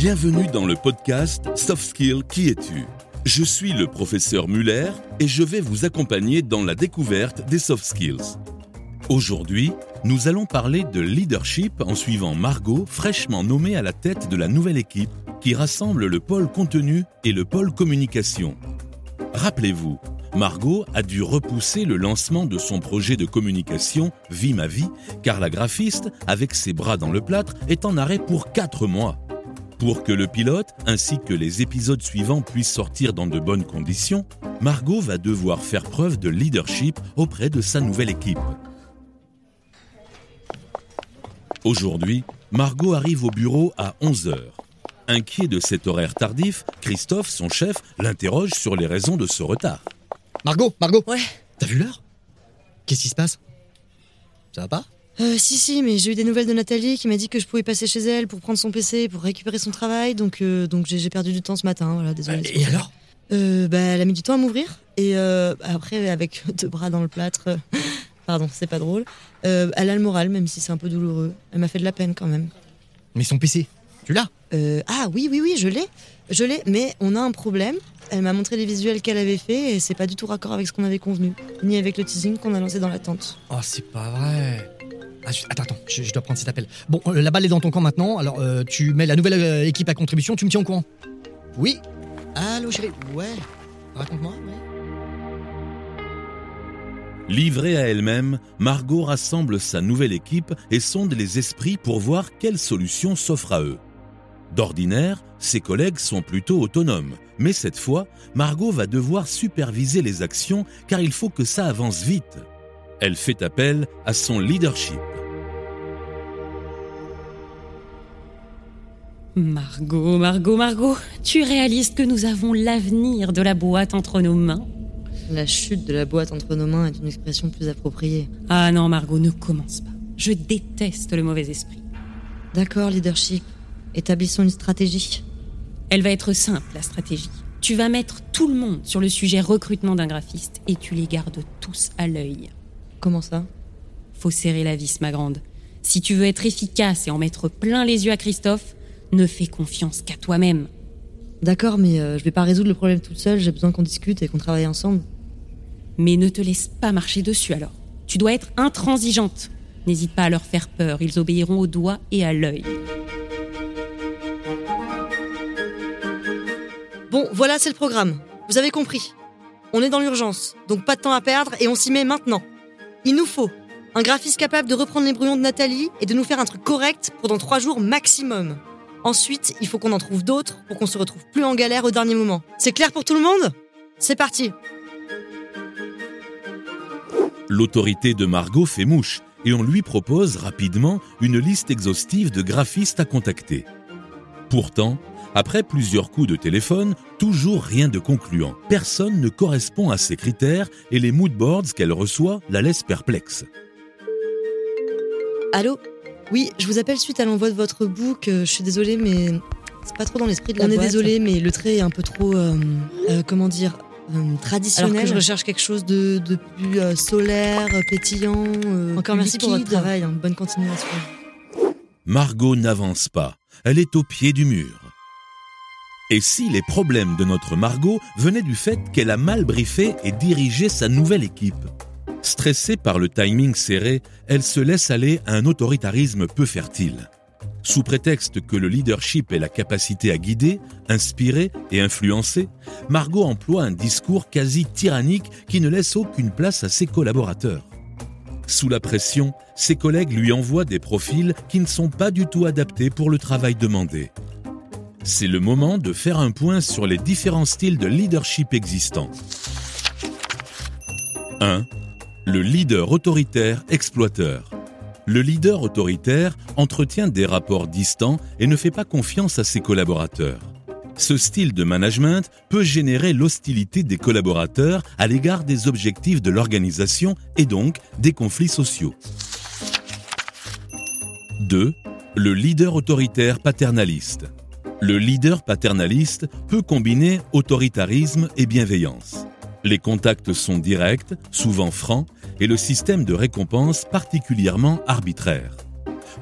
Bienvenue dans le podcast Soft Skill Qui es-tu? Je suis le professeur Muller et je vais vous accompagner dans la découverte des soft skills. Aujourd'hui, nous allons parler de leadership en suivant Margot, fraîchement nommée à la tête de la nouvelle équipe qui rassemble le pôle contenu et le pôle communication. Rappelez-vous, Margot a dû repousser le lancement de son projet de communication Vie ma vie, car la graphiste, avec ses bras dans le plâtre, est en arrêt pour 4 mois. Pour que le pilote ainsi que les épisodes suivants puissent sortir dans de bonnes conditions, Margot va devoir faire preuve de leadership auprès de sa nouvelle équipe. Aujourd'hui, Margot arrive au bureau à 11h. Inquiet de cet horaire tardif, Christophe, son chef, l'interroge sur les raisons de ce retard. Margot, Margot Ouais. T'as vu l'heure? Qu'est-ce qui se passe? Ça va pas? Euh, si, si, mais j'ai eu des nouvelles de Nathalie qui m'a dit que je pouvais passer chez elle pour prendre son PC, pour récupérer son travail, donc, euh, donc j'ai perdu du temps ce matin, voilà, désolé. Et alors? Euh, bah, Elle a mis du temps à m'ouvrir, et euh, après, avec deux bras dans le plâtre, pardon, c'est pas drôle, elle a le moral, même si c'est un peu douloureux. Elle m'a fait de la peine quand même. Mais son PC, tu l'as? Euh, ah oui, oui, oui, je l'ai, je l'ai, mais on a un problème. Elle m'a montré les visuels qu'elle avait fait, et c'est pas du tout raccord avec ce qu'on avait convenu, ni avec le teasing qu'on a lancé dans la tente. Oh, c'est pas vrai. Ah, attends, attends, je, dois prendre cet appel. Bon, euh, la balle est dans ton camp maintenant, alors euh, tu mets la nouvelle euh, équipe à contribution, tu me tiens au courant Oui Allô chérie Ouais Raconte-moi. Livrée à elle-même, Margot rassemble sa nouvelle équipe et sonde les esprits pour voir quelle solution s'offre à eux. D'ordinaire, ses collègues sont plutôt autonomes, mais cette fois, Margot va devoir superviser les actions car il faut que ça avance vite. Elle fait appel à son leadership. Margot, Margot, Margot, tu réalises que nous avons l'avenir de la boîte entre nos mains? La chute de la boîte entre nos mains est une expression plus appropriée. Ah non, Margot, ne commence pas. Je déteste le mauvais esprit. D'accord, leadership. Établissons une stratégie. Elle va être simple, la stratégie. Tu vas mettre tout le monde sur le sujet recrutement d'un graphiste et tu les gardes tous à l'œil. Comment ça? Faut serrer la vis, ma grande. Si tu veux être efficace et en mettre plein les yeux à Christophe, ne fais confiance qu'à toi-même. D'accord, mais euh, je vais pas résoudre le problème toute seule, j'ai besoin qu'on discute et qu'on travaille ensemble. Mais ne te laisse pas marcher dessus alors. Tu dois être intransigeante. N'hésite pas à leur faire peur, ils obéiront au doigt et à l'œil. Bon, voilà, c'est le programme. Vous avez compris. On est dans l'urgence, donc pas de temps à perdre et on s'y met maintenant. Il nous faut un graphiste capable de reprendre les brouillons de Nathalie et de nous faire un truc correct pendant trois jours maximum. Ensuite, il faut qu'on en trouve d'autres pour qu'on se retrouve plus en galère au dernier moment. C'est clair pour tout le monde? C'est parti L'autorité de Margot fait mouche et on lui propose rapidement une liste exhaustive de graphistes à contacter. Pourtant, après plusieurs coups de téléphone, toujours rien de concluant. Personne ne correspond à ses critères et les moodboards qu'elle reçoit la laissent perplexe. Allô? Oui, je vous appelle suite à l'envoi de votre book. euh, je suis désolée, mais c'est pas trop dans l'esprit de la On est désolé, mais le trait est un peu trop, euh, euh, comment dire, euh, traditionnel. Alors que- je recherche quelque chose de, de plus euh, solaire, pétillant. euh, Encore merci pour votre travail. hein. Bonne continuation. Margot n'avance pas, elle est au pied du mur. Et si les problèmes de notre Margot venaient du fait qu'elle a mal briefé et dirigé sa nouvelle équipe? Stressée par le timing serré, elle se laisse aller à un autoritarisme peu fertile. Sous prétexte que le leadership est la capacité à guider, inspirer et influencer, Margot emploie un discours quasi tyrannique qui ne laisse aucune place à ses collaborateurs. Sous la pression, ses collègues lui envoient des profils qui ne sont pas du tout adaptés pour le travail demandé. C'est le moment de faire un point sur les différents styles de leadership existants. 1. Le leader autoritaire exploiteur. Le leader autoritaire entretient des rapports distants et ne fait pas confiance à ses collaborateurs. Ce style de management peut générer l'hostilité des collaborateurs à l'égard des objectifs de l'organisation et donc des conflits sociaux. 2. Le leader autoritaire paternaliste. Le leader paternaliste peut combiner autoritarisme et bienveillance. Les contacts sont directs, souvent francs, et le système de récompense particulièrement arbitraire.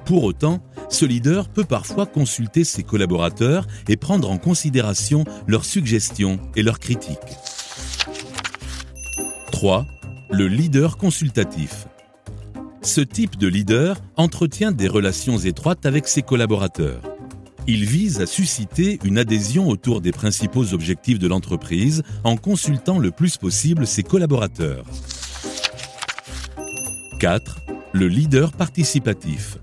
Pour autant, ce leader peut parfois consulter ses collaborateurs et prendre en considération leurs suggestions et leurs critiques. 3. Le leader consultatif. Ce type de leader entretient des relations étroites avec ses collaborateurs. Il vise à susciter une adhésion autour des principaux objectifs de l'entreprise en consultant le plus possible ses collaborateurs. 4. Le leader participatif.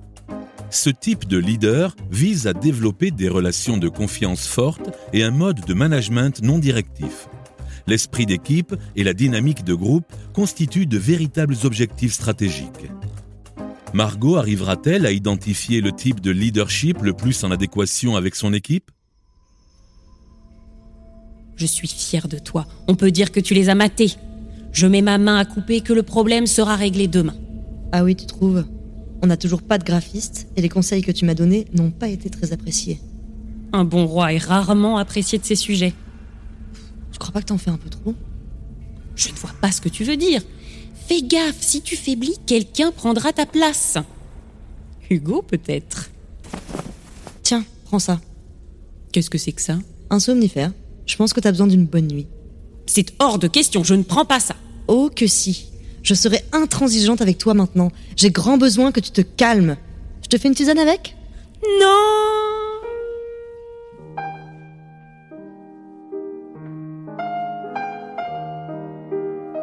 Ce type de leader vise à développer des relations de confiance fortes et un mode de management non directif. L'esprit d'équipe et la dynamique de groupe constituent de véritables objectifs stratégiques. Margot arrivera-t-elle à identifier le type de leadership le plus en adéquation avec son équipe? Je suis fière de toi. On peut dire que tu les as matés. Je mets ma main à couper que le problème sera réglé demain. Ah oui, tu trouves On n'a toujours pas de graphiste et les conseils que tu m'as donnés n'ont pas été très appréciés. Un bon roi est rarement apprécié de ses sujets. Je crois pas que t'en fais un peu trop? Je ne vois pas ce que tu veux dire. Fais gaffe, si tu faiblis, quelqu'un prendra ta place. Hugo, peut-être. Tiens, prends ça. Qu'est-ce que c'est que ça? Un somnifère. Je pense que t'as besoin d'une bonne nuit. C'est hors de question, je ne prends pas ça. Oh que si. Je serai intransigeante avec toi maintenant. J'ai grand besoin que tu te calmes. Je te fais une tisane avec? Non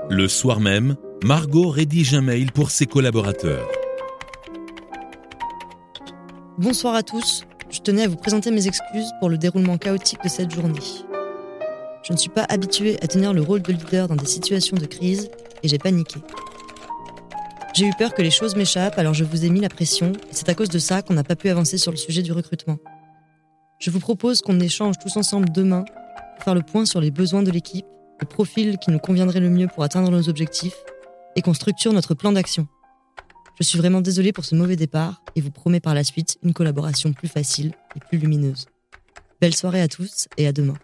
Le soir même, Margot rédige un mail pour ses collaborateurs. Bonsoir à tous. Je tenais à vous présenter mes excuses pour le déroulement chaotique de cette journée. Je ne suis pas habituée à tenir le rôle de leader dans des situations de crise et j'ai paniqué. J'ai eu peur que les choses m'échappent, alors je vous ai mis la pression, et c'est à cause de ça qu'on n'a pas pu avancer sur le sujet du recrutement. Je vous propose qu'on échange tous ensemble demain pour faire le point sur les besoins de l'équipe, le profil qui nous conviendrait le mieux pour atteindre nos objectifs, et qu'on structure notre plan d'action. Je suis vraiment désolée pour ce mauvais départ et vous promets par la suite une collaboration plus facile et plus lumineuse. Belle soirée à tous et à demain.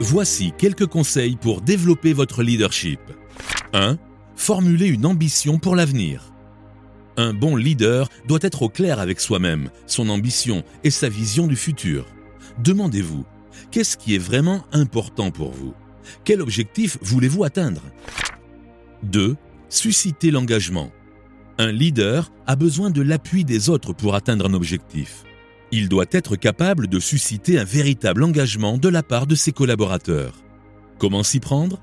Voici quelques conseils pour développer votre leadership. 1. Formulez une ambition pour l'avenir. Un bon leader doit être au clair avec soi-même, son ambition et sa vision du futur. Demandez-vous, qu'est-ce qui est vraiment important pour vous? Quel objectif voulez-vous atteindre? 2. Suscitez l'engagement. Un leader a besoin de l'appui des autres pour atteindre un objectif. Il doit être capable de susciter un véritable engagement de la part de ses collaborateurs. Comment s'y prendre?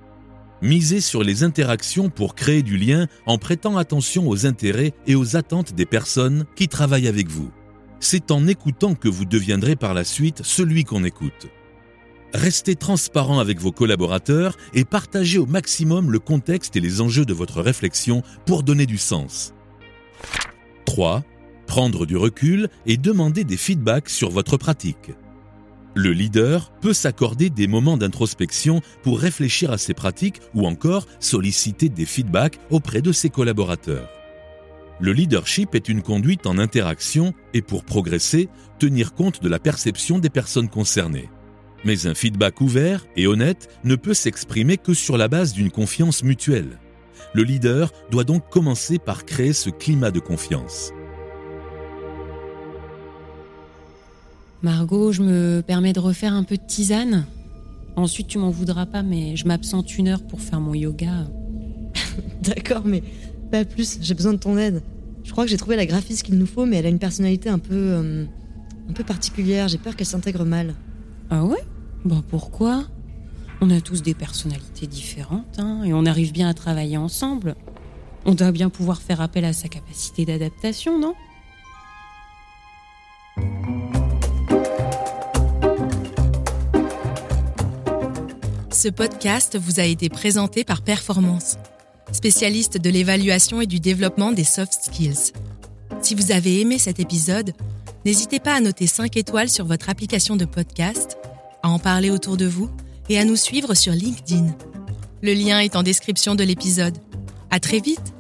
Misez sur les interactions pour créer du lien en prêtant attention aux intérêts et aux attentes des personnes qui travaillent avec vous. C'est en écoutant que vous deviendrez par la suite celui qu'on écoute. Restez transparent avec vos collaborateurs et partagez au maximum le contexte et les enjeux de votre réflexion pour donner du sens. 3 prendre du recul et demander des feedbacks sur votre pratique. Le leader peut s'accorder des moments d'introspection pour réfléchir à ses pratiques ou encore solliciter des feedbacks auprès de ses collaborateurs. Le leadership est une conduite en interaction et pour progresser, tenir compte de la perception des personnes concernées. Mais un feedback ouvert et honnête ne peut s'exprimer que sur la base d'une confiance mutuelle. Le leader doit donc commencer par créer ce climat de confiance. Margot, je me permets de refaire un peu de tisane. Ensuite, tu m'en voudras pas, mais je m'absente une heure pour faire mon yoga. D'accord, mais pas plus, j'ai besoin de ton aide. Je crois que j'ai trouvé la graphiste qu'il nous faut, mais elle a une personnalité un peu. euh, un peu particulière, j'ai peur qu'elle s'intègre mal. Ah ouais? Bah pourquoi? On a tous des personnalités différentes, hein, et on arrive bien à travailler ensemble. On doit bien pouvoir faire appel à sa capacité d'adaptation, non? Ce podcast vous a été présenté par Performance, spécialiste de l'évaluation et du développement des soft skills. Si vous avez aimé cet épisode, n'hésitez pas à noter 5 étoiles sur votre application de podcast, en parler autour de vous et à nous suivre sur LinkedIn. Le lien est en description de l'épisode. À très vite